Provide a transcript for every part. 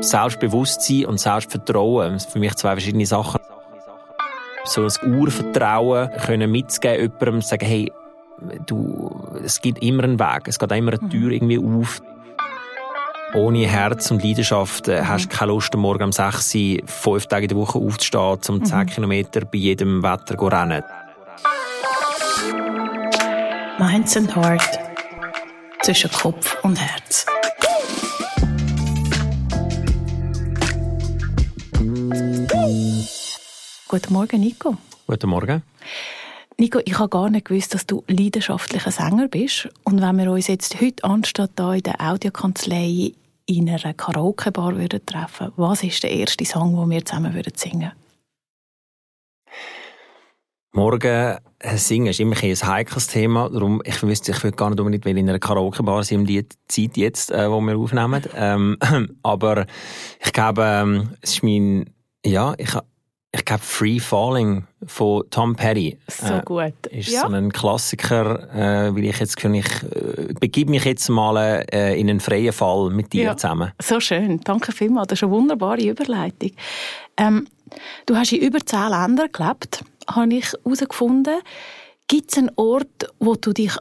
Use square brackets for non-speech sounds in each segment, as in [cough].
Selbstbewusstsein und Selbstvertrauen. Für mich zwei verschiedene Sachen. So ein Urvertrauen können mitzugeben, jemandem sagen, hey, du, es gibt immer einen Weg, es geht immer eine Tür irgendwie auf. Ohne Herz und Leidenschaft äh, hast du keine Lust, morgen um 6 Uhr, fünf Tage in der Woche aufzustehen, um 10 mhm. Kilometer bei jedem Wetter zu rennen. Minds and Heart zwischen Kopf und Herz. Guten Morgen, Nico. Guten Morgen. Nico, ich habe gar nicht gewusst, dass du leidenschaftlicher Sänger bist. Und wenn wir uns jetzt heute anstatt hier in der Audiokanzlei in einer Karaoke-Bar treffen was ist der erste Song, den wir zusammen singen würden? Morgen äh, singen ist immer ein heikles Thema. Darum, ich wüsste, ich würde gar nicht unbedingt in einer Karaoke-Bar sein, um die Zeit jetzt, äh, wo wir aufnehmen. Ähm, [clears throat] aber ich glaube, ähm, es ist mein, ja, ich, ich glaube, Free Falling von Tom Petty. So äh, gut. Ist ja. so ein Klassiker, äh, weil ich jetzt kann ich äh, begib mich jetzt mal äh, in einen freien Fall mit dir ja. zusammen. So schön. Danke vielmals. Das ist eine wunderbare Überleitung. Ähm, du hast in über zehn Ländern gelebt habe ich herausgefunden. Gibt es einen Ort, wo du dich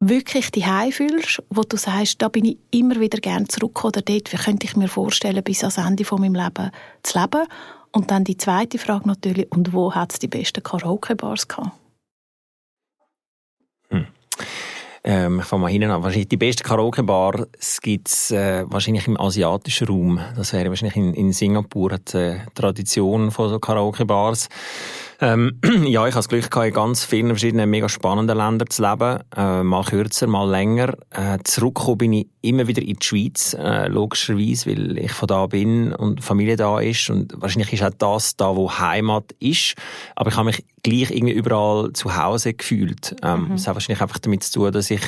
wirklich daheim fühlst, wo du sagst, da bin ich immer wieder gerne zurück oder dort wie könnte ich mir vorstellen, bis ans Ende von meinem Leben zu leben? Und dann die zweite Frage natürlich, und wo hat es die besten Karaoke-Bars gehabt? Hm. Ähm, ich fange mal hinten an. Wahrscheinlich die beste Karaoke-Bar gibt es äh, wahrscheinlich im asiatischen Raum. Das wäre wahrscheinlich in, in Singapur, hat äh, Tradition von so Karaoke-Bars. Ähm, [clears throat] ja, ich habe das Glück gehabt, in ganz vielen verschiedenen mega spannenden Ländern zu leben. Äh, mal kürzer, mal länger. Äh, zurückgekommen bin ich immer wieder in die Schweiz, äh, logischerweise, weil ich von da bin und Familie da ist. Und wahrscheinlich ist auch das da, wo Heimat ist. Aber ich habe mich gleich irgendwie überall zu Hause gefühlt. Ähm, mhm. Das hat wahrscheinlich einfach damit zu tun, dass ich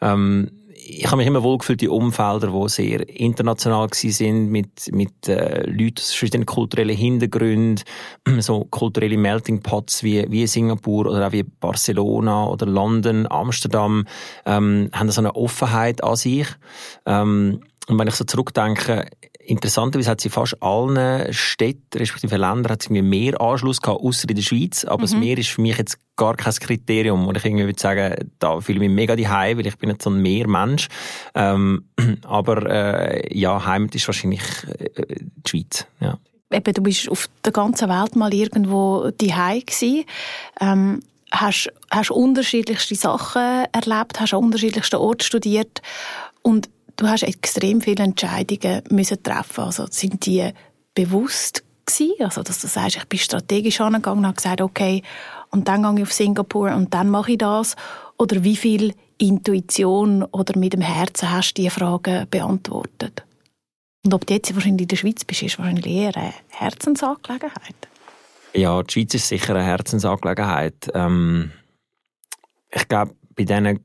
ähm, ich habe mich immer wohlgefühlt in Umfeldern, die sehr international sind, mit, mit äh, Leuten aus verschiedenen kulturellen Hintergründen, [clears throat] so kulturelle Melting Pots wie, wie Singapur oder auch wie Barcelona oder London, Amsterdam, ähm, haben so eine Offenheit an sich. Ähm, und wenn ich so zurückdenke, interessanterweise hat sie fast allen Städten, respektive Ländern, hat sie mir mehr Anschluss gehabt, außer in der Schweiz. Aber mhm. das Meer ist für mich jetzt gar kein Kriterium. Und ich irgendwie würde sagen, da fühle ich mich mega daheim, weil ich bin jetzt so ein Meermensch. Ähm, [clears throat] aber, äh, ja, Heimat ist wahrscheinlich äh, die Schweiz, ja. Eben, du bist auf der ganzen Welt mal irgendwo daheim gewesen. Ähm, hast, hast unterschiedlichste Sachen erlebt, hast an unterschiedlichsten Orten studiert und du hast extrem viele Entscheidungen müssen treffen. Also sind die bewusst gewesen? Also dass du sagst, ich bin strategisch angegangen und habe gesagt, okay, und dann gehe ich auf Singapur und dann mache ich das. Oder wie viel Intuition oder mit dem Herzen hast du diese Fragen beantwortet? Und ob du jetzt wahrscheinlich in der Schweiz bist, ist wahrscheinlich eher eine Herzensangelegenheit. Ja, die Schweiz ist sicher eine Herzensangelegenheit. Ähm, ich glaube, bei diesen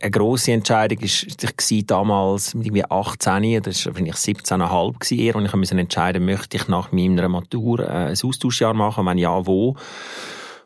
eine grosse Entscheidung war damals mit irgendwie 18, das war wahrscheinlich 17,5 eher, und ich musste entscheiden, möchte ich nach meiner Matur äh, ein Austauschjahr machen, wenn ja, wo.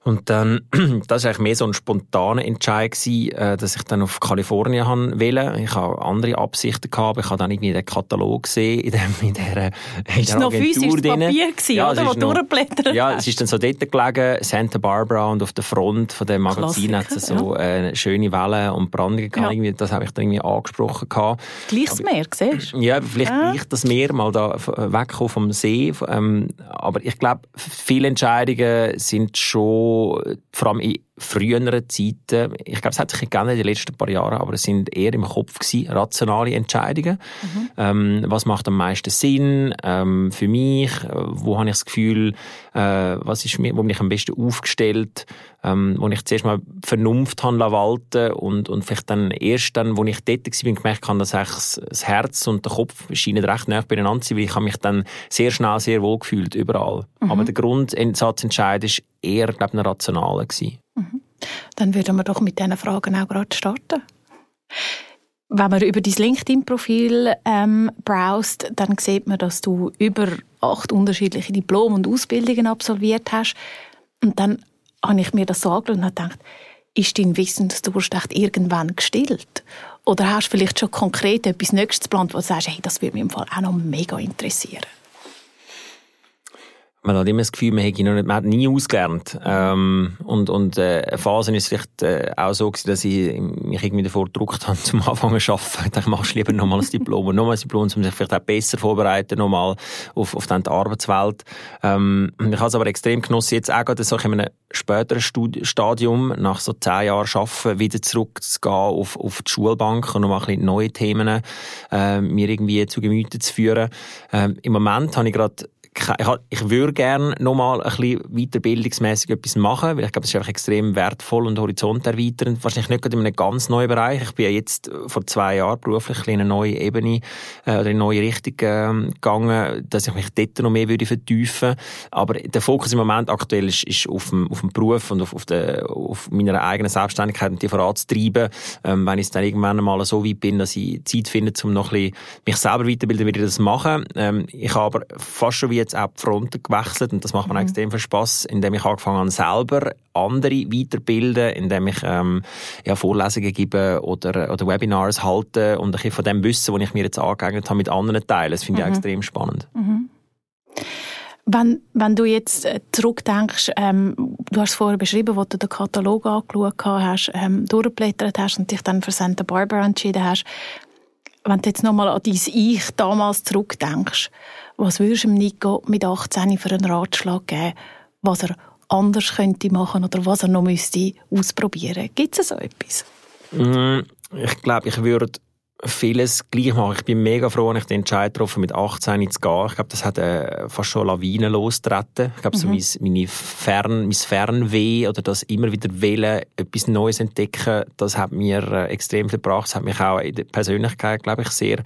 Und dann, [clears throat] das war eigentlich mehr so ein spontaner Entscheid gewesen, äh, dass ich dann auf Kalifornien wählen. Ich habe andere Absichten gehabt, ich habe dann irgendwie den Katalog gesehen in, dem, in der ist noch physisches Papier gewesen, ja, oder? Wo durchblättert Ja, es ist dann so dort gelegen, Santa Barbara und auf der Front von dem Magazin hat es so ja. äh, schöne Wellen und Brandungen gehabt. Ja. Das habe ich dann irgendwie angesprochen gehabt. Gleich das Meer, siehst du? Ja, vielleicht ja. gleich das Meer, mal da wegkommen vom See. Ähm, aber ich glaube, viele Entscheidungen sind schon jo fram i früheren Zeiten, ich glaube, es hat sich geändert in den letzten paar Jahren, aber es sind eher im Kopf gewesen, rationale Entscheidungen. Mhm. Ähm, was macht am meisten Sinn ähm, für mich? Wo habe ich das Gefühl, äh, was ist mir, wo bin ich am besten aufgestellt? Ähm, wo ich zuerst mal Vernunft habe walten und, und vielleicht dann erst dann, wo ich dort war, gemerkt habe, dass das, das Herz und der Kopf scheinen recht nah beieinander zu sein, weil ich habe mich dann sehr schnell sehr wohl gefühlt, überall. Mhm. Aber der Grundsatzentscheid war eher, glaube ich, ein rationaler gewesen. Dann würden wir doch mit diesen Fragen auch gerade starten. Wenn man über dein LinkedIn-Profil ähm, browst, dann sieht man, dass du über acht unterschiedliche Diplome und Ausbildungen absolviert hast. Und dann habe ich mir das so angeschaut und habe gedacht, ist dein Wissensdurst echt irgendwann gestillt? oder hast du vielleicht schon konkret etwas Nächstes geplant, wo du sagst, hey, das würde mich im Fall auch noch mega interessieren? Man hat immer das Gefühl, man hätte noch nicht, man hat nie ausgelernt. Ähm, und, und, äh, eine Phase ist vielleicht, äh, auch so gewesen, dass ich mich irgendwie davor gedruckt habe, [laughs] zum Anfangen zu arbeiten. Ich machst lieber nochmal ein Diplom, nochmal ein Diplom, um sich vielleicht auch besser vorbereiten, nochmal auf, auf die Arbeitswelt. Ähm, ich habe es aber extrem genossen, jetzt auch gerade so in einem späteren Stadium, nach so zehn Jahren Arbeiten, wieder zurückzugehen auf, auf die Schulbank und nochmal ein bisschen neue Themen, äh, mir irgendwie zu Gemüte zu führen. Ähm, Im Moment habe ich gerade ich würde gerne noch mal ein bisschen weiterbildungsmässig etwas machen, weil ich glaube, es ist einfach extrem wertvoll und horizonterweiternd. Wahrscheinlich nicht gerade in einem ganz neuen Bereich. Ich bin ja jetzt vor zwei Jahren beruflich in eine neue Ebene äh, oder in eine neue Richtung äh, gegangen, dass ich mich dort noch mehr würde vertiefen Aber der Fokus im Moment aktuell ist, ist auf, dem, auf dem Beruf und auf, auf, der, auf meiner eigenen Selbstständigkeit und die voranzutreiben. Ähm, wenn ich dann irgendwann mal so weit bin, dass ich Zeit finde, um noch ein bisschen mich selber weiterbilden, würde ich das machen. Ähm, ich habe aber fast schon wie jetzt auch die Fronten gewechselt und das macht mir mhm. extrem viel Spass, indem ich angefangen habe, selber andere weiterbilden, indem ich ähm, ja, Vorlesungen gebe oder, oder Webinars halte und ein bisschen von dem Wissen, das ich mir jetzt angeeignet habe, mit anderen teilen. Das finde ich mhm. extrem spannend. Mhm. Wenn, wenn du jetzt äh, zurückdenkst, ähm, du hast vorher beschrieben, wo du den Katalog angeschaut hast, ähm, durchgeblättert hast und dich dann für Santa Barbara entschieden hast, wenn du jetzt nochmal an dein Ich damals zurückdenkst, was würdest du Nico mit 18 für einen Ratschlag geben, was er anders könnte machen oder was er noch müsste ausprobieren? Gibt es so etwas? Mm, ich glaube, ich würde vieles gleich machen. Ich bin mega froh, dass ich den Entscheid getroffen mit 18 zu gehen. Ich glaube, das hat äh, fast schon Lawinen losgetreten. Ich glaube, mhm. so mein, meine Fern, mein Fernweh oder das immer wieder Wählen, etwas Neues entdecken, das hat mir äh, extrem viel gebracht. Das hat mich auch in der Persönlichkeit, glaube ich, sehr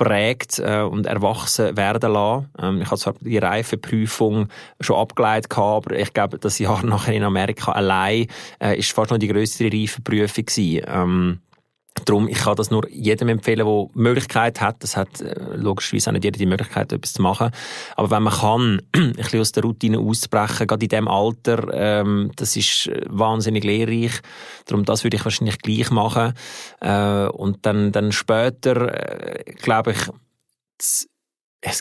prägt äh, und erwachsen werden lassen. Ähm, ich habe zwar die Reifeprüfung schon abgeleitet, aber ich glaube, das Jahr [laughs] nachher in Amerika allein äh, ist fast noch die größere Reifeprüfung gewesen. Ähm, Darum, ich kann das nur jedem empfehlen, der Möglichkeit hat. Das hat äh, logischerweise auch nicht jeder die Möglichkeit, etwas zu machen. Aber wenn man kann, [clears throat] ein bisschen aus der Routine auszubrechen, gerade in diesem Alter, ähm, das ist äh, wahnsinnig lehrreich. Darum, das würde ich wahrscheinlich gleich machen. Äh, und dann, dann später, äh, glaube ich, es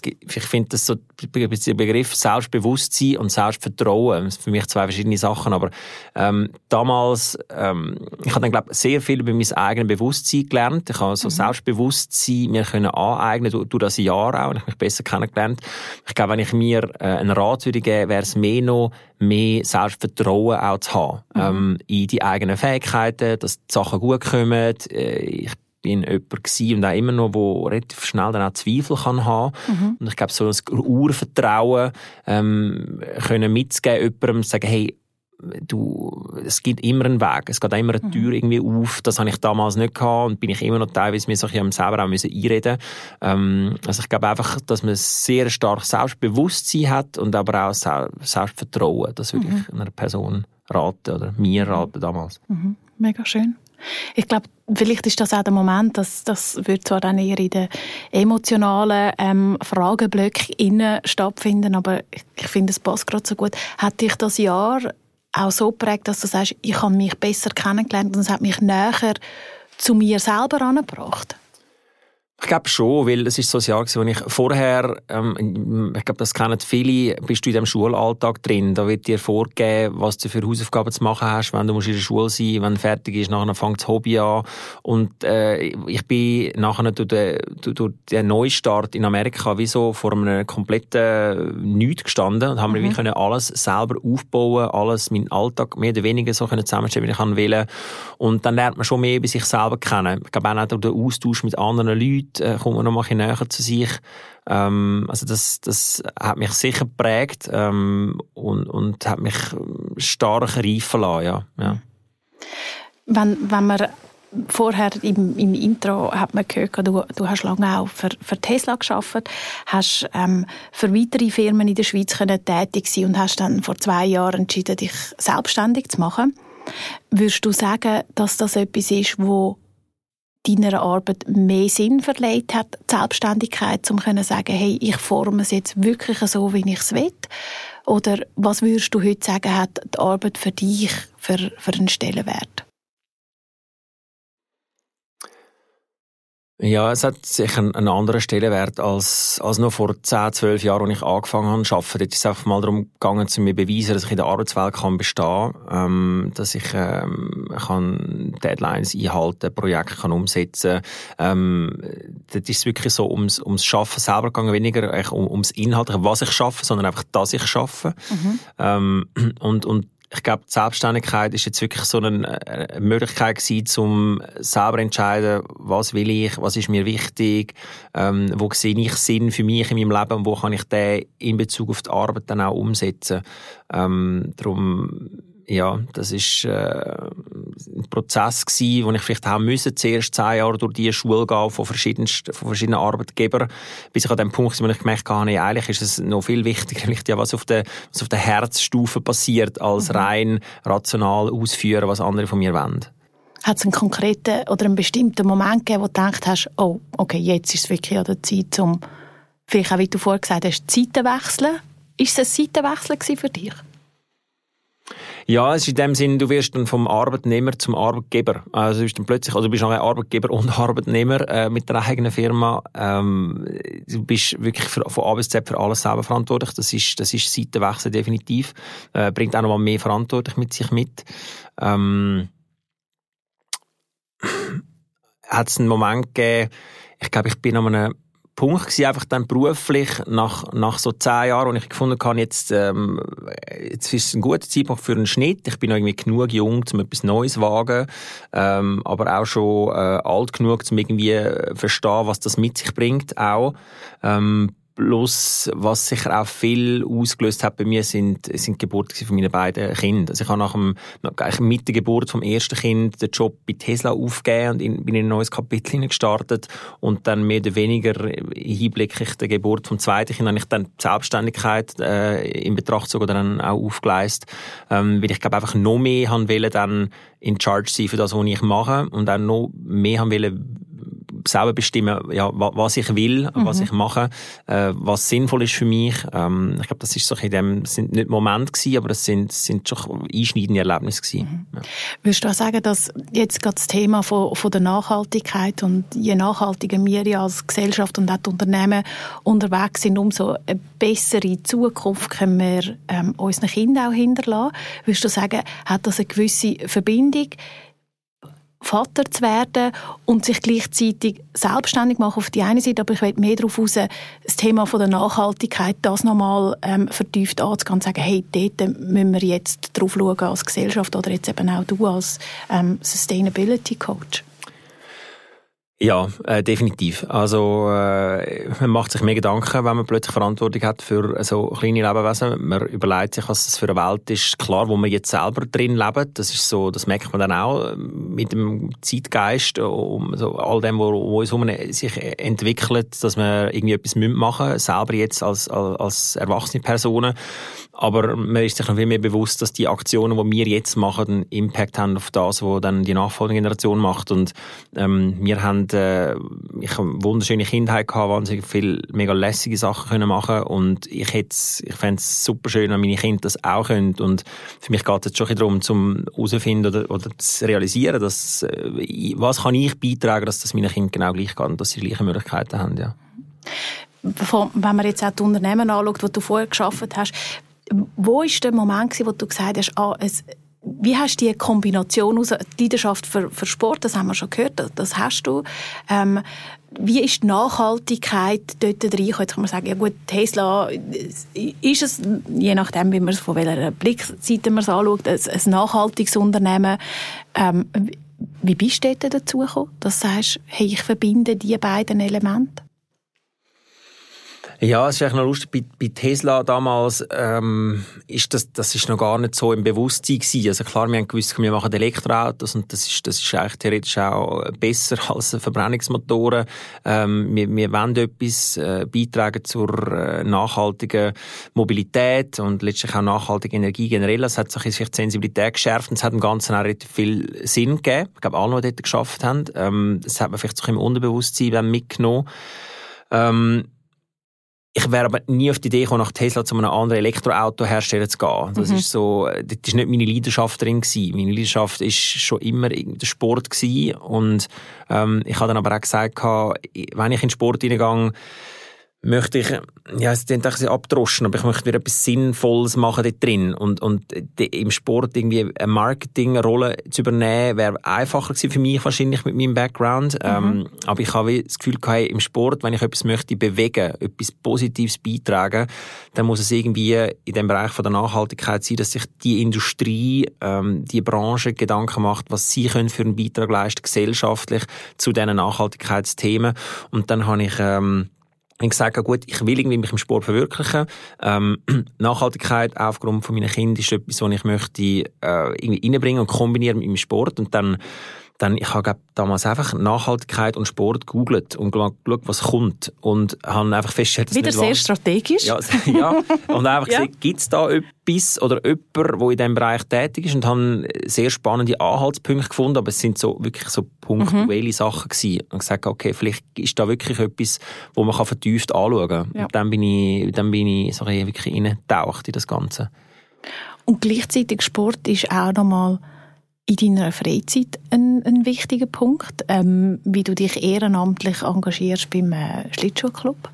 gibt, ich finde das so, der Begriff Selbstbewusstsein und Selbstvertrauen, für mich zwei verschiedene Sachen, aber ähm, damals, ähm, ich habe dann, glaube sehr viel über mein eigenes Bewusstsein gelernt. Ich habe so mhm. Selbstbewusstsein mir können aneignen durch, durch das Jahr auch und ich mich besser kennengelernt. Ich glaube, wenn ich mir äh, einen Rat würde geben, wäre es mehr noch, mehr Selbstvertrauen auch zu haben. Mhm. Ähm, in die eigenen Fähigkeiten, dass die Sachen gut kommen. Äh, ich bin jemand gewesen und auch immer noch, der relativ schnell dann auch Zweifel kann haben mhm. Und ich glaube, so ein Urvertrauen ähm, können mitzugeben, jemandem sagen, hey, du, es gibt immer einen Weg, es geht immer eine mhm. Tür irgendwie auf, das habe ich damals nicht gehabt und bin ich immer noch teilweise mir so ein selber auch müssen einreden ähm, also ich glaube einfach, dass man sehr stark Selbstbewusstsein hat und aber auch Selbstvertrauen, das würde mhm. ich einer Person raten oder mir raten damals. Mhm. Mega schön. Ich glaube, vielleicht ist das auch der Moment, dass das wird zwar dann eher in den emotionalen ähm, Frageblöcken stattfinden, aber ich, ich finde, es passt gerade so gut. Hat dich das Jahr auch so geprägt, dass du sagst, ich habe mich besser kennengelernt und es hat mich näher zu mir selber angebracht? Ich glaube schon, weil es ist so ein Jahr gewesen, wo ich vorher, ähm, ich glaube, das kennen viele, bist du in dem Schulalltag drin. Da wird dir vorgegeben, was du für Hausaufgaben zu machen hast, wenn du musst in der Schule sein, wenn fertig ist, nachher fängt das Hobby an. Und äh, ich bin nachher durch den, durch den Neustart in Amerika wie so vor einem kompletten Nichts gestanden und haben mhm. wir alles selber aufbauen, alles, meinen Alltag mehr oder weniger so können zusammenstellen, wie ich will. Und dann lernt man schon mehr über sich selber kennen. Ich glaube auch durch den Austausch mit anderen Leuten, Leute äh, kommt man noch mal ein näher zu sich. Ähm, also das, das hat mich sicher geprägt ähm, und, und hat mich stark reifen lassen, ja. ja. Wenn, wenn man vorher im, im Intro hat man gehört, du, du hast lange auch für, für Tesla geschafft, hast ähm, für weitere Firmen in der Schweiz können tätig sein und hast dann vor zwei Jahren entschieden, dich selbstständig zu machen. Würdest du sagen, dass das etwas ist, wo deiner Arbeit mehr Sinn verleiht hat, die Selbstständigkeit, um zu sagen, hey, ich forme es jetzt wirklich so, wie ich es will? Oder was würdest du heute sagen, hat die Arbeit für dich für, für einen Stellenwert? Ja, es hat sicher einen, anderen Stellenwert als, als noch vor 10, 12 Jahren, als ich angefangen habe zu arbeiten. Dort ist es einfach mal darum gegangen, zu mir beweisen, dass ich in der Arbeitswelt kann bestehen kann, ähm, dass ich ähm, kann Deadlines einhalten, Projekte kann umsetzen ähm, Dort ist es wirklich so ums, ums Schaffen selber gegangen, weniger um, ums Inhaltliche, was ich schaffe, sondern einfach, dass ich schaffe. Mhm. Ähm, und, und ich glaube, die Selbstständigkeit ist jetzt wirklich so eine, eine Möglichkeit gewesen, um selber entscheiden, was will ich, was ist mir wichtig, ähm, wo sehe ich Sinn für mich in meinem Leben und wo kann ich den in Bezug auf die Arbeit dann auch umsetzen. Ähm, darum ja, das ist äh, Prozess gewesen, wo ich vielleicht haben müssen, zuerst zehn Jahre durch die Schule gehen von, verschiedensten, von verschiedenen Arbeitgebern, bis ich an dem Punkt, wo ich gemerkt habe, nee, eigentlich ist es noch viel wichtiger, [laughs] vielleicht ja, was auf der, was auf der Herzstufe passiert, als mhm. rein rational ausführen, was andere von mir wollen. Hat es einen konkreten oder einen bestimmten Moment gegeben, wo du gedacht hast, oh, okay, jetzt ist es wirklich an der Zeit, um, vielleicht auch, wie du vorher gesagt hast, Zeiten wechseln? Ist es ein Seitenwechsel für dich? Ja, es ist in dem Sinn, du wirst dann vom Arbeitnehmer zum Arbeitgeber. Also du bist dann plötzlich, also du bist nachher Arbeitgeber und [laughs] Arbeitnehmer äh, mit der eigenen Firma. Ähm, du bist wirklich für, von A bis Z für alles selber verantwortlich. Das ist, das ist Seitenwechsel definitiv. Äh, bringt auch noch mal mehr Verantwortung mit sich mit. Ähm, [sniffs] hat es einen Moment gegeben, ich glaube, ich bin an einem Punkt gewesen, einfach dann beruflich, nach, nach so zehn Jahren, wo ich gefunden habe, jetzt, ähm, jetzt ist es ein guter Zeitpunkt für einen Schnitt. Ich bin noch irgendwie genug jung, um etwas Neues zu wagen, ähm, aber auch schon äh, alt genug, um irgendwie verstehen, was das mit sich bringt, auch. Ähm, Plus, was sicher auch viel ausgelöst hat bei mir, sind, sind die Geburten von meinen beiden Kindern. Also ich habe nach dem, mit der Geburt vom ersten Kind den Job bei Tesla aufgegeben und in, bin in ein neues Kapitel gestartet und dann mehr oder weniger hinblicklich der Geburt vom zweiten Kind habe ich dann die Selbstständigkeit äh, in Betracht sogar dann auch aufgeleistet, ähm, weil ich glaube einfach noch mehr haben wollen, dann in Charge sein für das, was ich mache und auch noch mehr haben wollen, selber bestimmen, ja, was ich will, mhm. was ich mache, äh, was sinnvoll ist für mich. Ähm, ich glaube, das ist so in dem, sind nicht Momente gewesen, aber das sind, sind schon einschneidende Erlebnisse gewesen. Mhm. Ja. Würdest du auch sagen, dass jetzt gerade das Thema von, von der Nachhaltigkeit und je nachhaltiger wir als Gesellschaft und auch die Unternehmen unterwegs sind, umso eine bessere Zukunft können wir ähm, unseren Kindern auch hinterlassen. Würdest du sagen, hat das eine gewisse Verbindung Vater zu werden und sich gleichzeitig selbstständig machen auf die eine Seite, aber ich will mehr darauf raus, das Thema von der Nachhaltigkeit, das nochmal ähm, vertieft anzugehen und sagen, hey, dort müssen wir jetzt drauf schauen als Gesellschaft oder jetzt eben auch du als ähm, Sustainability Coach. Ja, äh, definitiv. Also äh, man macht sich mehr Gedanken, wenn man plötzlich Verantwortung hat für so kleine Lebewesen. Man überlegt sich, was das für eine Welt ist. Klar, wo man jetzt selber drin lebt, das ist so, das merkt man dann auch mit dem Zeitgeist, um so all dem, wo, wo uns um sich entwickelt, dass man irgendwie etwas machen müssen, selber jetzt als, als, als erwachsene Personen. Aber man ist sich noch viel mehr bewusst, dass die Aktionen, die wir jetzt machen, einen Impact haben auf das, was dann die nachfolgende Generation macht. Und ähm, wir haben, äh, ich habe eine wunderschöne Kindheit gehabt, wahnsinnig viele mega lässige Sachen können machen und ich hätte, ich fände es super schön, wenn meine Kinder das auch können. Und für mich geht es jetzt schon darum, zum herauszufinden oder, oder zu realisieren, dass, äh, was kann ich beitragen, dass das meinen Kindern genau gleich geht und dass sie die gleichen Möglichkeiten haben, ja. Wenn man jetzt auch die Unternehmen anschaut, die du vorher geschafft hast, wo ist der Moment, wo du gesagt hast, ah, es, wie hast du die Kombination aus die Leidenschaft für, für Sport, das haben wir schon gehört, das, das hast du. Ähm, wie ist die Nachhaltigkeit dort drin? Jetzt kann man sagen, ja gut, Tesla ist es, je nachdem, wie man es von welcher Blickseite man es anschaut, ein, ein nachhaltiges Unternehmen. Ähm, wie bist du dort dazu gekommen, dass du sagst, hey, ich verbinde die beiden Elemente? Ja, es ist eigentlich noch lustig. Bei, bei Tesla damals ähm, ist das, das ist noch gar nicht so im Bewusstsein gewesen. Also klar, wir haben gewusst, wir machen Elektroautos und das ist, das ist eigentlich theoretisch auch besser [laughs] als Verbrennungsmotoren. Ähm, wir, wir wollen etwas äh, beitragen zur äh, nachhaltigen Mobilität und letztlich auch nachhaltige Energie generell. Es hat sich die Sensibilität geschärft und es hat im Ganzen auch relativ viel Sinn gegeben. Ich glaube, alle, die dort geschafft haben. Ähm, das hat man vielleicht so im Unterbewusstsein mitgenommen. Ähm, ich wäre aber nie auf die Idee gekommen, nach Tesla zu einem anderen Elektroautohersteller zu gehen. Das mhm. ist so, das ist nicht meine Leidenschaft drin gewesen. Meine Leidenschaft ist schon immer der Sport gewesen. und ähm, ich habe dann aber auch gesagt, wenn ich in den Sport hineingehe, möchte ich, ja, es klingt ein bisschen abdroschen, aber ich möchte wieder etwas Sinnvolles machen dort drin. Und, und im Sport irgendwie eine Marketingrolle zu übernehmen, wäre einfacher gewesen für mich wahrscheinlich mit meinem Background. Mhm. Ähm, aber ich habe das Gefühl gehabt, im Sport, wenn ich etwas möchte bewegen, etwas Positives beitragen, dann muss es irgendwie in dem Bereich von der Nachhaltigkeit sein, dass sich die Industrie, ähm, die Branche Gedanken macht, was sie können für einen Beitrag leisten, gesellschaftlich, zu diesen Nachhaltigkeitsthemen. Und dann habe ich, ähm, ich sage, gut, ich will irgendwie mich im Sport verwirklichen. Ähm, [clears throat] Nachhaltigkeit aufgrund von meinen Kindern ist etwas, was ich möchte äh, irgendwie reinbringen und kombinieren mit meinem Sport. Und dann dann ich habe damals einfach Nachhaltigkeit und Sport googelt und geschaut, was kommt und habe einfach festgestellt, dass wieder sehr strategisch. Ja, ja und einfach [laughs] ja. gesehen, gibt es da etwas oder jemand, der in diesem Bereich tätig ist und habe sehr spannende Anhaltspunkte gefunden, aber es sind so wirklich so punktuelle mhm. Sachen gewesen und gesagt, okay, vielleicht ist da wirklich etwas, wo man vertieft anschauen kann. Ja. Und dann bin ich, dann bin ich so wirklich reingetaucht in das Ganze. Und gleichzeitig Sport ist auch nochmal in deiner Freizeit ein, ein wichtiger Punkt, ähm, wie du dich ehrenamtlich engagierst beim äh, Schlittschuhclub.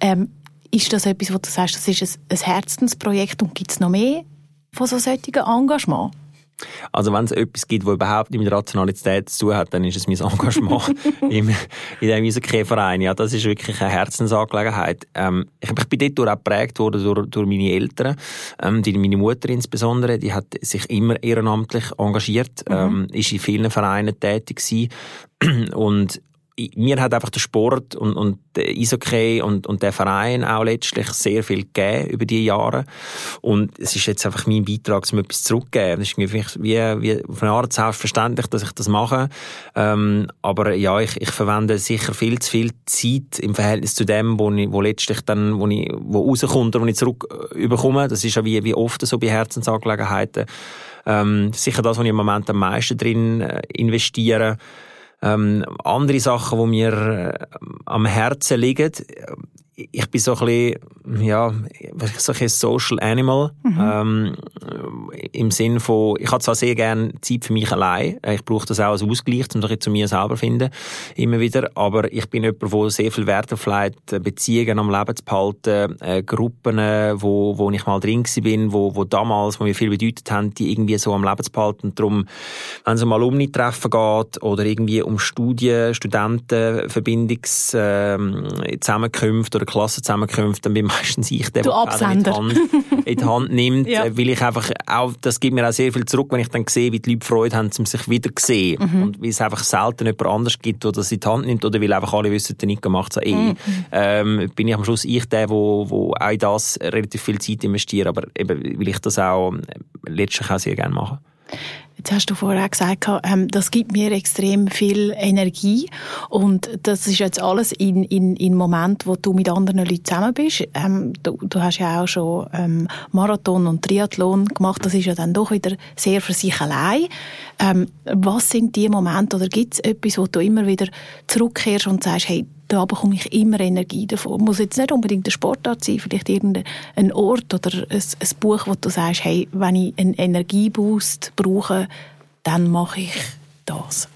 Ähm, ist das etwas, wo du sagst, das ist ein, ein Herzensprojekt und gibt es noch mehr von so solchen Engagements? Also wenn es etwas gibt, das überhaupt nicht mit Rationalität zu tun hat, dann ist es mein Engagement [laughs] im, in diesem Eishockey-Verein. Ja, das ist wirklich eine Herzensangelegenheit. Ähm, ich, ich bin dort auch geprägt worden durch, durch meine Eltern. Ähm, die, meine Mutter insbesondere, die hat sich immer ehrenamtlich engagiert, mhm. ähm, ist in vielen Vereinen tätig gewesen. Und mir hat einfach der Sport und, und der Eishockey und, und der Verein auch letztlich sehr viel gegeben über die Jahre. Und es ist jetzt einfach mein Beitrag, um etwas zurückzugeben. Das ist wie, wie auf eine Art selbstverständlich, dass ich das mache. Ähm, aber ja, ich, ich verwende sicher viel zu viel Zeit im Verhältnis zu dem, wo, ich, wo letztlich dann, wo, ich, wo rauskommt oder wo ich zurück überkomme. Das ist ja wie, wie oft so bei Herzensangelegenheiten. Ähm, sicher das, wo ich im Moment am meisten drin äh, investiere. Ähm, andere Sachen, die mir äh, am Herzen liegen, ich bin so ein bisschen, ja, so ein Social Animal. Mhm. Ähm, Im Sinn von, ich habe zwar sehr gerne Zeit für mich allein. Ich brauche das auch als Ausgleich, um mich zu mir selber zu finden. Immer wieder. Aber ich bin jemand, der sehr viel Wert auf legt, Beziehungen am Leben zu behalten, äh, Gruppen, wo, wo ich mal drin bin, wo, wo damals, wo mir viel bedeutet haben, die irgendwie so am Leben zu behalten. Und darum, wenn es um Alumni-Treffen geht oder irgendwie um Studien, Studenten, Verbindungs, äh, Zusammenkünfte oder Klassenzusammenkünfte, dann bin meistens ich der, der in die, Hand, in die Hand nimmt, [laughs] ja. weil ich einfach auch, das gibt mir auch sehr viel zurück, wenn ich dann sehe, wie die Leute Freude haben, um sich wieder zu sehen. Mhm. Und wie es einfach selten jemand anders gibt, der das in die Hand nimmt, oder weil einfach alle wissen, der Nico macht es eh. Mhm. Ähm, bin ich am Schluss ich der, wo, wo auch in das relativ viel Zeit investiert, aber eben, weil ich das auch letztlich auch sehr gerne mache. Jetzt hast du vorher gesagt, ähm, das gibt mir extrem viel Energie und das ist jetzt alles in, in, in Moment, wo du mit anderen Leuten zusammen bist. Ähm, du, du hast ja auch schon ähm, Marathon und Triathlon gemacht, das ist ja dann doch wieder sehr für sich allein. Was sind die Momente oder gibt es etwas, wo du immer wieder zurückkehrst und sagst, hey, da bekomme ich immer Energie davon. Muss jetzt nicht unbedingt ein Sportart sein, vielleicht irgendein Ort oder ein, ein Buch, wo du sagst, hey, wenn ich einen Energieboost brauche, dann mache ich das.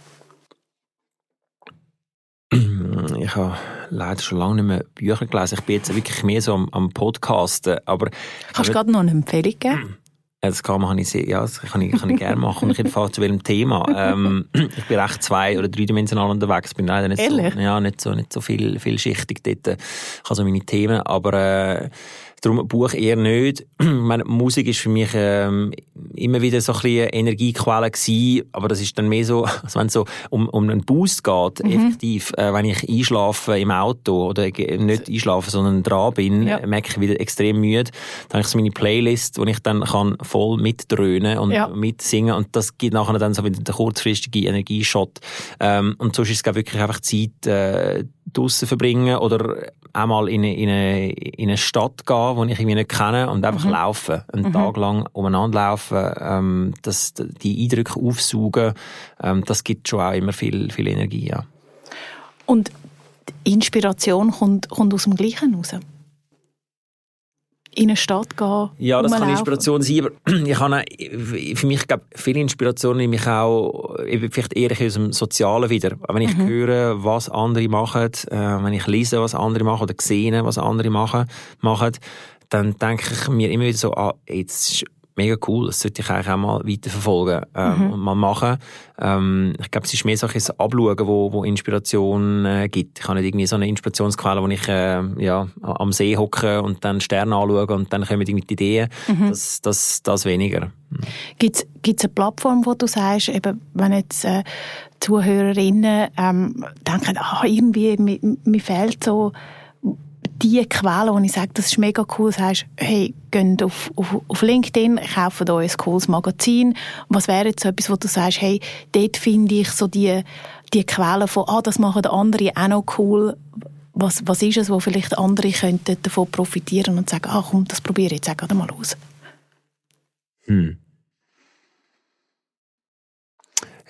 [clears throat] Ich habe leider schon lange nicht mehr Bücher gelesen. Ich bin jetzt wirklich mehr so am, am Podcasten. Aber Kannst du gerade noch eine Empfehlung geben? [clears throat] Das kann, man, ich, ja, das kann ich, kann ich gerne machen. Ich fahre zu welchem Thema. Ähm, ich bin recht zwei- oder dreidimensional unterwegs. bin leider nicht Ehrlich? so, ja, nicht so, nicht so viel, vielschichtig dort. Ich habe so meine Themen, aber, äh, Darum Buch eher nicht. [clears throat] meine, Musik ist für mich ähm, immer wieder so ein bisschen eine Energiequelle gewesen, aber das ist dann mehr so, [laughs] also wenn es so um, um einen Boost geht, mhm. effektiv, äh, wenn ich einschlafe im Auto oder nicht einschlafe, sondern dran bin, ja. merke ich wieder extrem müde. Dann habe ich so meine Playlist, wo ich dann kann voll mitdröhnen und ja. mitsingen und das gibt nachher dann so wieder den kurzfristigen Energieshot. Ähm, und sonst ist es wirklich einfach Zeit, äh, draussen verbringen oder auch mal in eine, in eine, in eine Stadt gehen, die ich irgendwie nicht kenne und einfach mhm. laufen, einen mhm. Tag lang umeinander laufen, ähm, das, die Eindrücke aufsaugen, ähm, das gibt schon auch immer viel, viel Energie, ja. Und die Inspiration kommt, kommt aus dem Gleichen raus? In eine Stadt gehen. Ja, das kann Inspiration sein, aber [clears throat] ich habe für mich glaube viele Inspirationen nehme ich auch vielleicht eher aus dem Sozialen wieder. Wenn ich mhm. höre, was andere machen, äh, wenn ich lese, was andere machen oder sehe, was andere machen, machen dann denke ich mir immer wieder so, ah, jetzt mega cool, das sollte ich eigentlich auch mal weiterverfolgen ähm, mhm. und mal machen. Ähm, ich glaube, es ist mehr so ein Abschauen, wo, wo Inspiration äh, gibt. Ich habe nicht irgendwie so eine Inspirationsquelle, wo ich äh, ja, am See hocke und dann Sterne anschaue und dann kommen irgendwie Ideen. Mhm. Das, das, das weniger. Gibt es eine Plattform, wo du sagst, eben, wenn jetzt äh, Zuhörerinnen ähm, denken, ah, irgendwie, mir, mir fehlt so die Quelle, wo ich sage, das ist mega cool, sagst, hey, geht auf, auf, auf LinkedIn, kauft euch ein cooles Magazin. Was wäre jetzt so etwas, wo du sagst, hey, dort finde ich so die, die Quelle von, ah, das machen andere auch noch cool. Was, was ist es, wo vielleicht andere könnten davon profitieren und sagen, ah, komm, das probiere ich jetzt auch mal aus. Hm.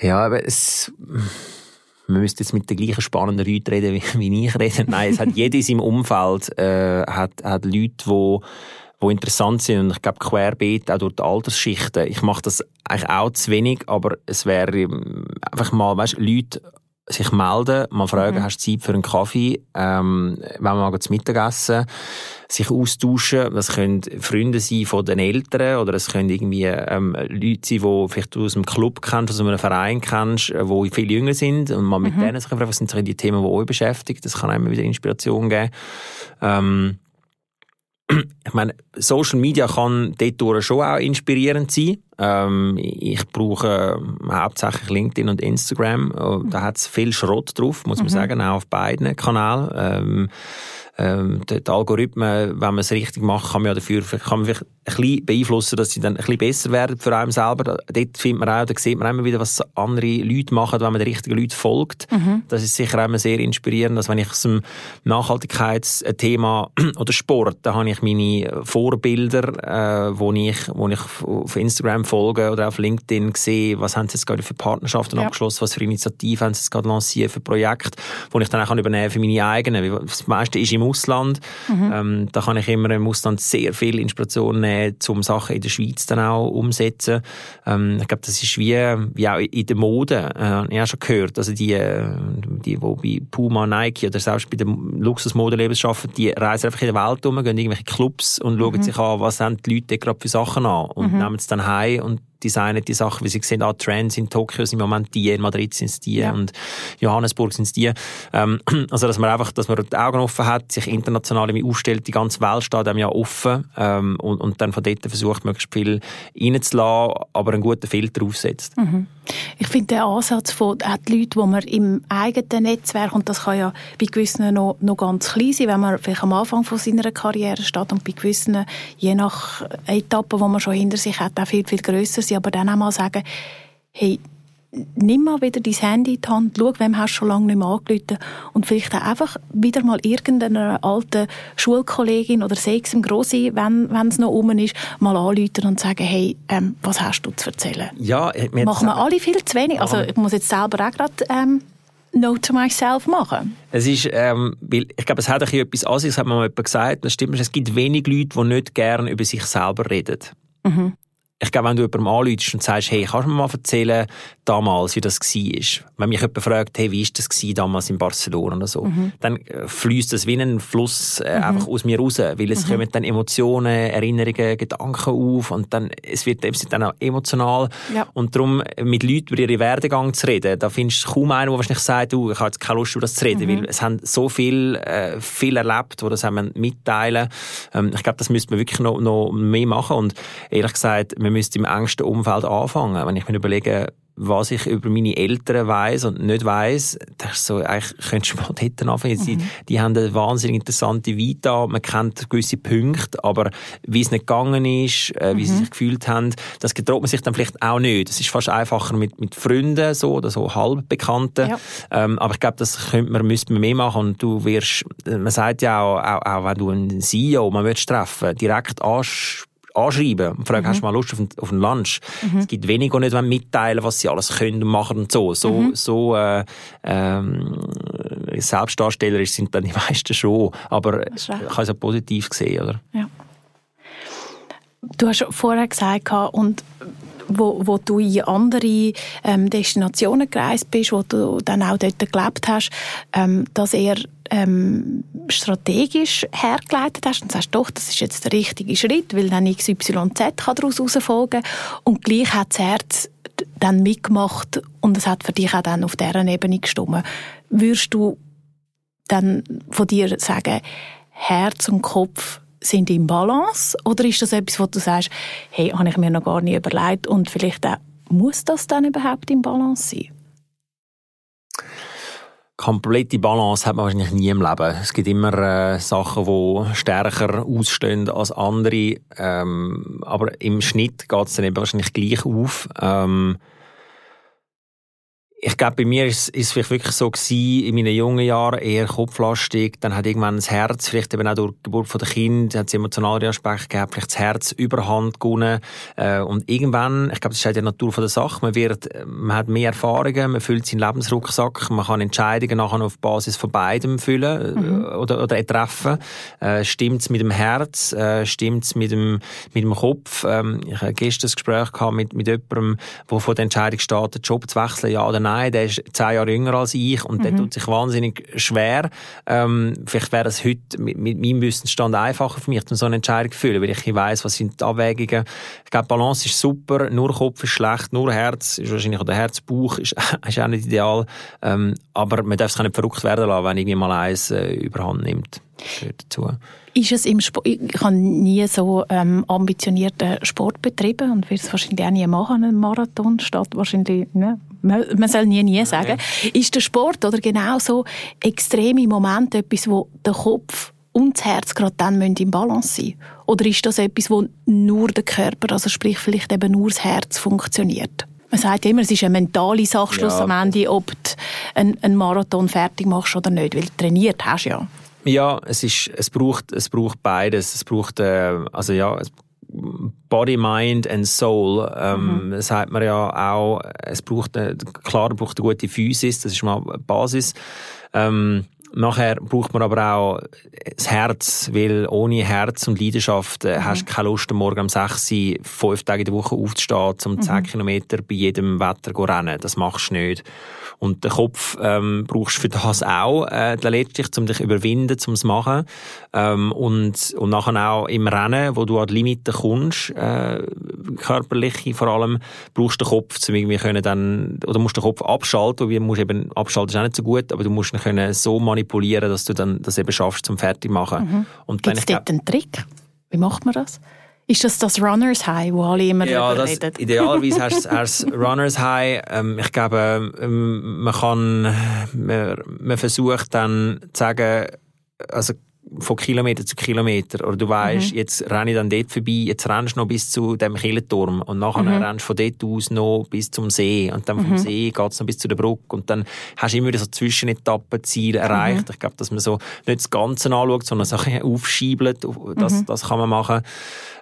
Ja, aber es man müsste jetzt mit den gleichen spannenden Leuten reden, wie, wie ich rede. Nein, es hat [laughs] jeder in seinem Umfeld, äh, hat, hat Leute, die die interessant sind und ich glaube querbeet auch durch die Altersschichten. Ich mache das eigentlich auch zu wenig, aber es wäre ähm, einfach mal, weißt, Leute sich melden, mal fragen, mhm. hast du Zeit für einen Kaffee, ähm, wenn wir mal zu Mittagessen, sich austauschen. Das können Freunde sein von den Eltern oder es können irgendwie ähm, Leute sein, die vielleicht du aus einem Club kennst, aus einem Verein kennst, äh, wo viel jünger sind und mal mit mhm. denen sich fragen, was sind die Themen, die euch beschäftigen. Das kann immer wieder Inspiration geben. Ähm, ich meine, Social Media kann dort schon auch inspirierend sein. Ähm, ich brauche ähm, hauptsächlich LinkedIn und Instagram. Oh, da hat es viel Schrott drauf, muss man mhm. sagen, auch auf beiden Kanälen. Ähm, ähm, die, Algorithmen, wenn man es richtig macht, kann man ja dafür kann man vielleicht bisschen beeinflussen, dass sie dann ein bisschen besser werden für einen selber. Dort findet man auch, da sieht man immer wieder, was andere Leute machen, wenn man den richtigen Leuten folgt. Mhm. Das ist sicher immer sehr inspirierend, dass wenn ich dem Nachhaltigkeitsthema [clears throat] oder Sport, da habe ich meine Vorbilder, äh, wo ich, wo ich auf Instagram folge oder auf LinkedIn sehe, was haben sie jetzt gerade für Partnerschaften ja. abgeschlossen, was für Initiativen haben sie jetzt gerade lanciert, für Projekte, wo ich dann auch übernehmen für meine eigenen. Das meiste ist im Ausland. Mhm. Ähm, da kann ich immer im Ausland sehr viel Inspiration nehmen, um Sachen in der Schweiz dann auch umsetzen. Ähm, ich glaube, das ist wie, wie auch in der Mode. Äh, ich habe schon gehört, also die, die, die bei Puma, Nike oder selbst bei den Luxusmodelabels arbeiten, die reisen einfach in der Welt um, gehen in irgendwelche Clubs und schauen mhm. sich an, was haben die Leute gerade für Sachen an und mhm. nehmen es dann heim und designen die Sachen, wie sie sehen, ah, Trends in Tokio sind im Moment die, in Madrid sind es die ja. und Johannesburg sind es die. Ähm, [clears throat] also, dass man einfach, dass man die Augen offen hat, sich international aufstellt, die ganze Welt steht einem ja offen ähm, und, und dann von dort versucht, möglichst viel reinzulassen, aber einen guten Filter aufsetzt. Mhm. Ich finde den Ansatz von auch die Leute, die man im eigenen Netzwerk, und das kann ja bei gewissen noch, noch ganz klein sein, wenn man vielleicht am Anfang von seiner Karriere steht und bei gewissen, je nach Etappen, die man schon hinter sich hat, auch viel, viel grösser aber dann auch mal sagen, hey, nimm mal wieder dein Handy in die Hand, schau, wem hast du schon lange nicht mehr angerufen und vielleicht auch einfach wieder mal irgendeiner alten Schulkollegin oder sechs im Grossi, wenn es noch um ist, mal anrufen und sagen, hey, ähm, was hast du zu erzählen? Ja, wir Machen wir alle viel zu wenig. Also ich muss jetzt selber auch gerade ähm, Note to myself machen. Es ist, ähm, weil, ich glaube, es hat ein etwas an sich, das hat mir mal jemand gesagt, das stimmt, es gibt wenig Leute, die nicht gerne über sich selber reden. Mhm ich glaube, wenn du jemandem anläutest und sagst, hey, kannst du mir mal erzählen, damals, wie das war? Wenn mich jemand fragt, hey, wie war das damals in Barcelona oder so, mhm. dann äh, fließt das wie ein Fluss äh, mhm. einfach aus mir raus, weil es mhm. kommen dann Emotionen, Erinnerungen, Gedanken auf und dann, es wird es dann auch emotional. Ja. Und darum, mit Leuten über ihren Werdegang zu reden, da findest du kaum einen, der wahrscheinlich sagt, du, ich habe jetzt keine Lust, über das zu reden, mhm. weil es haben so viel, äh, viel erlebt, wo das haben mitteilen. Ähm, ich glaube, das müsste man wirklich noch, noch mehr machen und ehrlich gesagt, man müsste im engsten Umfeld anfangen. Wenn ich mir überlege, was ich über meine Eltern weiß und nicht weiß, das ist so, eigentlich [laughs] könntest du mal dort anfangen. Mhm. Die, die haben eine wahnsinnig interessante Vita, man kennt gewisse Punkte, aber wie es nicht gegangen ist, äh, wie mhm. sie sich gefühlt haben, das getraut man sich dann vielleicht auch nicht. Es ist fast einfacher mit, mit Freunden so oder so halbbekannten. Ja. Ähm, aber ich glaube, das könnte man, müsste man mehr machen und du wirst, man sagt ja auch, auch, auch wenn du einen CEO, man willst treffen, direkt ansprechen anschreiben und fragen, mhm. hast du mal Lust auf einen, auf einen Lunch? Mhm. Es gibt wenige, die nicht mitteilen was sie alles können und machen und so. So, mhm. so äh, ähm, Selbstdarsteller sind dann die [laughs] meisten schon, aber ich kann es auch positiv sehen, oder? Ja. du hast vorher gesagt, und wo, wo du in andere ähm, Destinationen gereist bist, wo du dann auch dort gelebt hast, ähm, dass er ähm, strategisch hergeleitet hast und sagst, doch, das ist jetzt der richtige Schritt, weil dann XYZ kann daraus herausfolgen und gleich hat das Herz dann mitgemacht und es hat für dich auch dann auf dieser Ebene gestimmt. Würdest du dann von dir sagen, Herz und Kopf sind im Balance? Oder ist das etwas, wo du sagst, hey, habe ich mir noch gar nicht überlegt und vielleicht auch, muss das dann überhaupt im Balance sein? komplette Balance hat man wahrscheinlich nie im Leben. Es gibt immer äh, Sachen, die stärker ausstehen als andere. Ähm, aber im Schnitt geht es dann eben wahrscheinlich gleich auf. Ähm, ich glaube, bei mir ist es vielleicht wirklich so gewesen, in meinen jungen Jahren eher kopflastig, dann hat irgendwann das Herz, vielleicht eben auch durch die Geburt der Kinder, hat es emotionale Aspekte gehabt, vielleicht das Herz überhand gewonnen, äh, und irgendwann, ich glaube, das ist auch die Natur von der Sache, man wird, man hat mehr Erfahrungen, man füllt seinen Lebensrucksack, man kann Entscheidungen nachher auf Basis von beidem füllen, äh, mhm. oder, oder treffen, äh, stimmt's mit dem Herz, äh, stimmt's mit dem, mit dem Kopf, ähm, ich habe gestern ein Gespräch gehabt mit, mit jemandem, der vor der Entscheidung steht, den Job zu wechseln, ja oder nein, der ist zehn Jahre jünger als ich und mhm. der tut sich wahnsinnig schwer. Ähm, vielleicht wäre es heute mit, mit meinem Wissensstand einfacher für mich, so eine Entscheidung zu fühlen, weil ich weiss, was sind die Abwägungen. Ich glaube, Balance ist super, nur Kopf ist schlecht, nur Herz ist wahrscheinlich, oder Herzbauch ist, [laughs] ist auch nicht ideal. Ähm, aber man darf es nicht verrückt werden lassen, wenn irgendwie mal eins äh, überhand nimmt. Dazu ist es im Sport, ich habe nie so ähm, ambitionierten Sport betrieben und will es wahrscheinlich auch nie machen, einen Marathon, statt wahrscheinlich, ne? Man, soll nie, nie sagen. Okay. Ist der Sport oder genau so extreme Momente etwas, wo der Kopf und das Herz gerade dann im Balance sein Oder ist das etwas, wo nur der Körper, also sprich vielleicht eben nur das Herz funktioniert? Man sagt ja immer, es ist eine mentale Sache ja. am Ende, ob du einen, Marathon fertig machst oder nicht, weil du trainiert hast ja. Ja, es ist, es braucht, es braucht beides. Es braucht, äh, also ja, Body, Mind and Soul, ähm, mhm. sagt man ja auch, es braucht, äh, klar, braucht eine gute Physis, das ist mal Basis. Ähm, Nachher braucht man aber auch das Herz, weil ohne Herz und Leidenschaft mhm. hast du keine Lust, am Morgen um 6 Uhr, fünf Tage in der Woche aufzustehen, um 10 mhm. Kilometer bei jedem Wetter zu rennen. Das machst du nicht. Und den Kopf ähm, brauchst du für das auch, äh, letztlich, um dich überwinden, um es zu machen. Ähm, und, und nachher auch im Rennen, wo du an die Limiten kommst, äh, körperliche vor allem, brauchst du den Kopf, um irgendwie können dann, oder musst den Kopf abschalten, wobei musst eben, abschalten ist auch nicht so gut, aber du musst ihn können so manipulieren, dass du dann das eben schaffst zum Fertigmachen. Mhm. Gibt es dort einen Trick? Wie macht man das? Ist das das Runners High, wo alle immer ja, darüber reden? Idealerweise [laughs] hast du Runners High. Ähm, ich glaube, ähm, man kann, man, man versucht dann zu sagen, also von Kilometer zu Kilometer. Oder du weißt, mhm. jetzt renne ich dann dort vorbei, jetzt rennst du noch bis zu dem Killenturm und nachher mhm. rennst du von dort aus noch bis zum See und dann vom mhm. See geht's noch bis zu der Brücke und dann hast du immer wieder so Zwischenetappenziele erreicht. Mhm. Ich glaube, dass man so nicht das Ganze anschaut, sondern Sachen aufschiebelt, das, mhm. das kann man machen.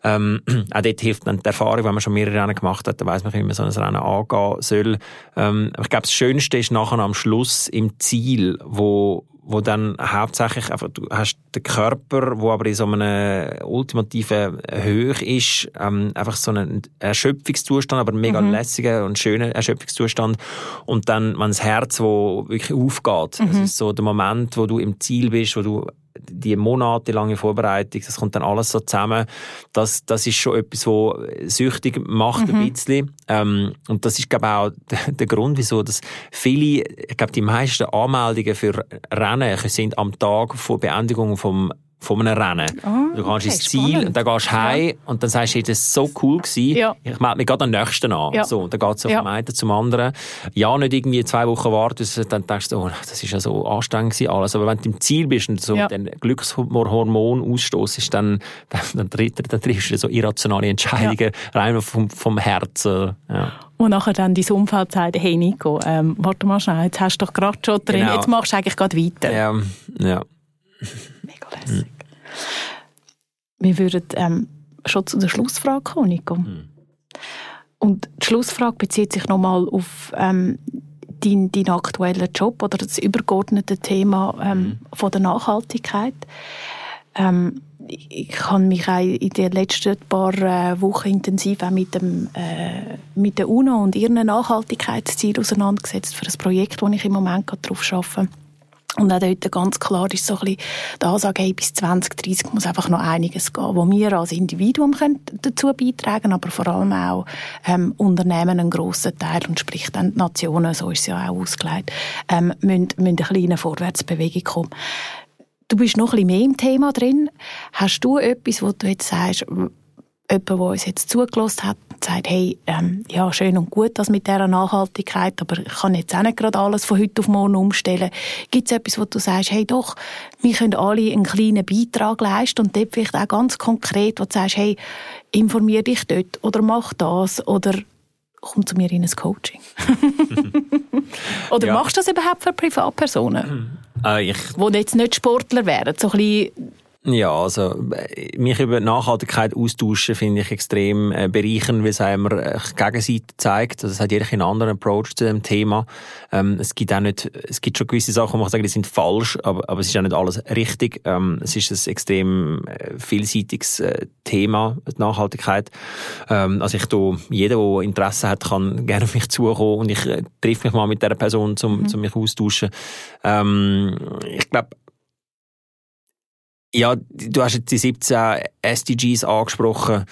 Ähm, [clears throat] auch dort hilft dann die Erfahrung, wenn man schon mehrere Rennen gemacht hat, dann weiss man, wie man so ein Rennen angehen soll. Ähm, ich glaube, das Schönste ist nachher am Schluss im Ziel, wo wo dann hauptsächlich einfach, du hast den Körper, wo aber in so einem ultimativen Höhe ist, ähm, einfach so einen Erschöpfungszustand, aber mega mhm. lässiger und schöner Erschöpfungszustand und dann man das Herz, wo wirklich aufgeht. Mhm. Das ist so der Moment, wo du im Ziel bist, wo du die monatelange Vorbereitung, das kommt dann alles so zusammen. Das, das ist schon etwas, was süchtig macht mhm. ein bisschen. Ähm, und das ist, glaube ich, auch der, [laughs] der, Grund, wieso dass viele, ich glaube, die meisten Anmeldungen für Rennen sind am Tag vor Beendigung vom von einem Rennen. Oh, du kannst okay, ins Ziel spannend. und dann gehst du heim ja. und dann sagst du, das war so cool. Gewesen. Ja. Ich melde mich gerade am nächsten an. Ja. So, und dann geht es ja. vom einen zum anderen. Ja, nicht irgendwie zwei Wochen warten, dann denkst du, oh, das ist ja so anstrengend gewesen, alles. Aber wenn du im Ziel bist und so ja. den Glückshormon ausstoßt, [laughs] dann, dann, dann, dann triffst du so irrationale Entscheidungen rein vom, vom Herzen. Und nachher dann dein Umfeld sagt, hey Nico, ähm, warte mal schnell, jetzt hast du doch gerade schon drin, genau. jetzt machst du eigentlich gerade weiter. Ja, ja. Mega lässig. Wir würden ähm, schon zu der Schlussfrage kommen, Nico. Mhm. Und die Schlussfrage bezieht sich nochmal auf ähm, deinen, deinen aktuellen Job oder das übergeordnete Thema ähm, mhm. von der Nachhaltigkeit. Ähm, ich habe mich auch in den letzten paar äh, Wochen intensiv auch mit, dem, äh, mit der UNO und ihren Nachhaltigkeitszielen auseinandergesetzt für das Projekt, das ich im Moment darauf arbeite. Und auch dort ganz klar ist so ein bisschen die Ansage, hey, bis 2030 muss einfach noch einiges gehen, wo wir als Individuum können dazu beitragen aber vor allem auch ähm, Unternehmen einen grossen Teil, und sprich dann die Nationen, so ist es ja auch ausgelegt, ähm, müssen, müssen eine kleine Vorwärtsbewegung kommen. Du bist noch ein bisschen mehr im Thema drin. Hast du etwas, wo du jetzt sagst, jemand, der uns jetzt zugelassen hat, sagt, hey, ähm, ja, schön und gut, das mit dieser Nachhaltigkeit, aber ich kann jetzt auch nicht gerade alles von heute auf morgen umstellen. Gibt es etwas, wo du sagst, hey, doch, wir können alle einen kleinen Beitrag leisten und dort vielleicht auch ganz konkret, wo du sagst, hey, informier dich dort oder mach das oder komm zu mir in ein Coaching. [laughs] oder ja. machst du das überhaupt für Privatpersonen? Äh, ich... Die jetzt nicht Sportler wären, so ein bisschen ja, also mich über Nachhaltigkeit austauschen finde ich extrem äh, bereichernd, weil es einem äh, Gegenseite zeigt. Also es hat jeder einen anderen Approach zu dem Thema. Ähm, es gibt auch nicht, es gibt schon gewisse Sachen, wo man sagen, die sind falsch, aber, aber es ist auch nicht alles richtig. Ähm, es ist ein extrem äh, vielseitiges äh, Thema, die Nachhaltigkeit. Ähm, also ich tu, jeder, der Interesse hat, kann gerne auf mich zukommen und ich äh, treffe mich mal mit dieser Person, um mhm. zum mich austauschen. Ähm, ich glaube, ja, du hast jetzt die 17 SDGs angesprochen.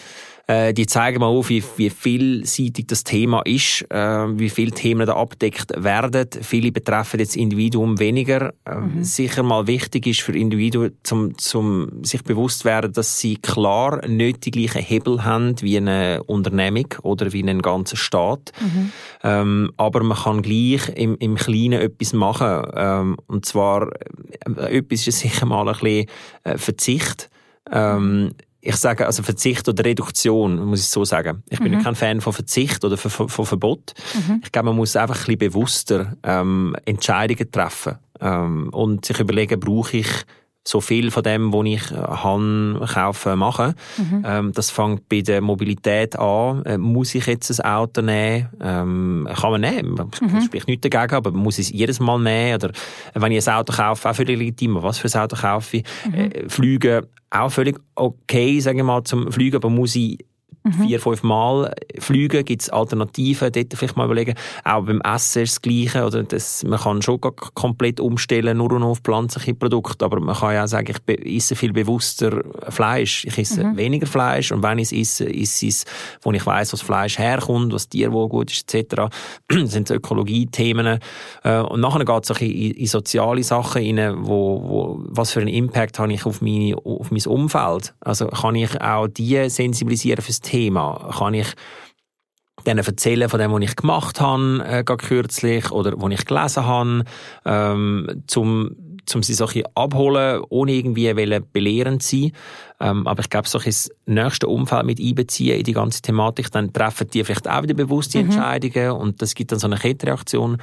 Äh, die zeigen mal auf, wie, wie vielseitig das Thema ist, äh, wie viele Themen da abdeckt werden. Viele betreffen jetzt Individuum weniger. Äh, mhm. Sicher mal wichtig ist für Individuen, zum, zum sich bewusst werden, dass sie klar nicht die gleichen Hebel haben wie eine Unternehmung oder wie ein ganzer Staat. Mhm. Ähm, aber man kann gleich im, im Kleinen etwas machen. Ähm, und zwar, äh, etwas ist sicher mal ein bisschen äh, Verzicht. Ähm, ich sage also Verzicht oder Reduktion, muss ich so sagen. Ich bin mhm. kein Fan von Verzicht oder von, von Verbot. Mhm. Ich glaube, man muss einfach ein bisschen bewusster ähm, Entscheidungen treffen ähm, und sich überlegen, brauche ich so viel von dem, was ich äh, han kaufen, machen. Mhm. Ähm, das fängt bei der Mobilität an. Äh, muss ich jetzt ein Auto nehmen? Ähm, kann man nehmen. Mhm. spricht nichts dagegen, aber muss ich es jedes Mal nehmen? Oder wenn ich ein Auto kaufe, auch völlig legitim. Was für ein Auto kaufe ich? Mhm. Äh, Flüge auch völlig okay, sagen wir mal, zum Fliegen, aber muss ich mhm. vier, fünf Mal fliegen, gibt es Alternativen, dort vielleicht mal überlegen. Auch beim Essen ist das Gleiche, oder das, man kann schon komplett umstellen, nur noch auf pflanzliche Produkte, aber man kann ja auch sagen, ich esse viel bewusster Fleisch. Ich esse mhm. weniger Fleisch und wenn ich es esse, esse ich es, wo ich weiss, was Fleisch herkommt, was Tierwohl gut ist, etc. [clears throat] das sind so Ökologie-Themen. Äh, und nachher geht es in, in soziale Sachen rein, wo, wo, was für einen Impact habe ich auf, meine, auf mein Umfeld. Also kann ich auch die sensibilisieren fürs Thema Thema? Kann ich denen erzählen von dem, was ich gemacht habe, äh, kürzlich, oder was ich gelesen habe, ähm, zum, zum sie solche abholen, ohne irgendwie belehrend zu sein. Ähm, aber ich glaube, so das nächste Umfeld mit einbeziehen in die ganze Thematik, dann treffen die vielleicht auch wieder bewusste mhm. Entscheidungen und das gibt dann so eine Kettenreaktion.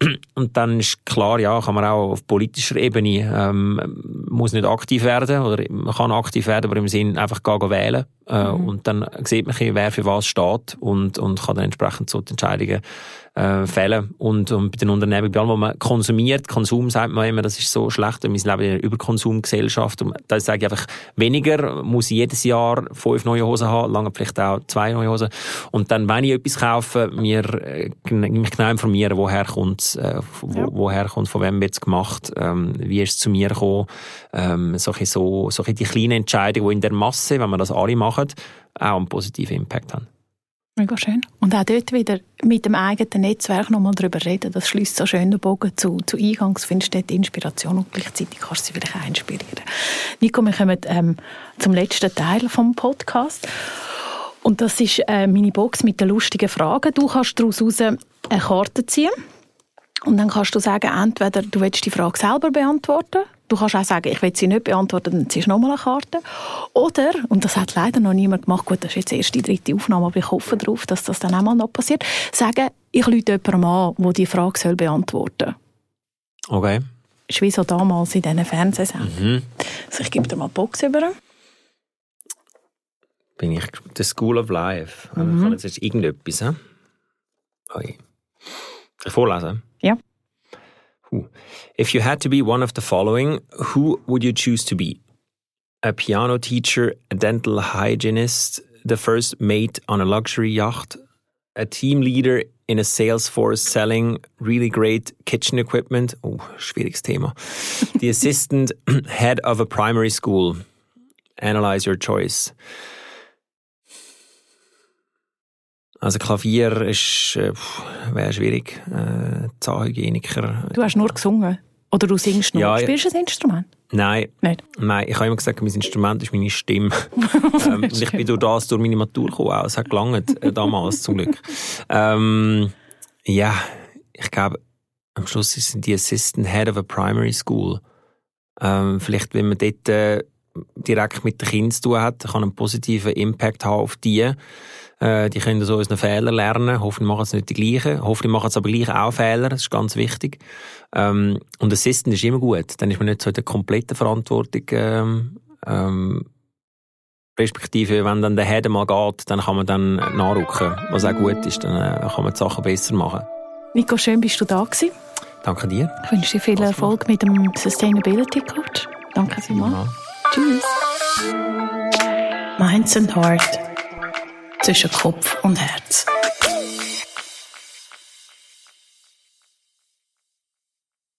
[clears throat] Und dann ist klar, ja, kann man auch auf politischer Ebene, ähm, muss nicht aktiv werden, oder man kann aktiv werden, aber im Sinn einfach gehen, gehen wählen. Äh, mhm. Und dann sieht man, wer für was steht und, und kann dann entsprechend so die Entscheidungen äh, fällen. Und, und bei den Unternehmen, bei allem, was man konsumiert, Konsum sagt man immer, das ist so schlecht, wir leben in einer Überkonsumgesellschaft. Und da sage ich einfach, weniger muss ich jedes Jahr fünf neue Hosen haben, lange vielleicht auch zwei neue Hosen. Und dann, wenn ich etwas kaufe, mir, äh, mich genau informieren, woher kommt äh, wo, ja. woher kommt, von wem wird es gemacht, ähm, wie ist es zu mir gekommen, ähm, solche, so, solche die kleinen Entscheidungen, die in der Masse, wenn wir das alle machen, auch einen positiven Impact haben. Mega schön. Und auch dort wieder mit dem eigenen Netzwerk nochmal darüber reden, das schließt so schön den Bogen zu, zu Eingangs, findest du dort Inspiration und gleichzeitig kannst du sie vielleicht auch inspirieren. Nico, wir kommen ähm, zum letzten Teil vom Podcast. Und das ist äh, meine Box mit den lustigen Fragen. Du kannst daraus eine Karte ziehen und dann kannst du sagen, entweder du willst die Frage selber beantworten, du kannst auch sagen, ich will sie nicht beantworten, dann ziehst du nochmal eine Karte. Oder, und das hat leider noch niemand gemacht, gut, das ist jetzt erst die dritte Aufnahme, aber ich hoffe darauf, dass das dann auch mal noch passiert, sagen, ich rufe jemandem an, der die Frage soll beantworten soll. Okay. Das ist wie so damals in diesen Fernsehsendungen. Mhm. Also ich gebe dir mal die Box über. Bin ich the School of Life. Mhm. Ich kann jetzt irgendetwas, he? Okay. Ich vorlesen? Ja. If you had to be one of the following, who would you choose to be? a piano teacher, a dental hygienist, the first mate on a luxury yacht, a team leader in a sales force selling really great kitchen equipment. Oh, schwieriges Thema. the [laughs] assistant [clears throat] head of a primary school. Analyze your choice. Also Klavier ist äh, wäre schwierig. Äh, Zahnhygieniker. Du hast nur gesungen. Oder du singst nur. Ja, Spielst du ein Instrument? Nein. Nicht? Nein, ich habe immer gesagt, mein Instrument ist meine Stimme. [laughs] ähm, und ich bin durch das durch meine Matur gekommen. Auch. Es hat gelangt, äh, damals zum Glück. Ähm, ja, ich glaube, am Schluss sind die Assistant Head of a Primary School. Ähm, vielleicht, wenn man dort äh, direkt mit den Kindern zu tun hat, kann einen positiven Impact haben auf die. Äh, die können so aus einen Fehlern lernen. Hoffentlich machen sie nicht die gleichen. Hoffentlich machen sie aber gleich auch Fehler. Das ist ganz wichtig. Ähm, und Assistant ist immer gut. Dann ist man nicht so in der kompletten Verantwortung. Ähm, ähm, respektive, wenn dann der Head mal geht, dann kann man dann nachrücken, was auch gut ist. Dann äh, kann man die Sachen besser machen. Nico, schön bist du da gewesen. Danke dir. Ich wünsche dir viel Erfolg mit dem Sustainability Coach. Danke vielmals. Ja. Tschüss. Minds and Heart zwischen Kopf und Herz.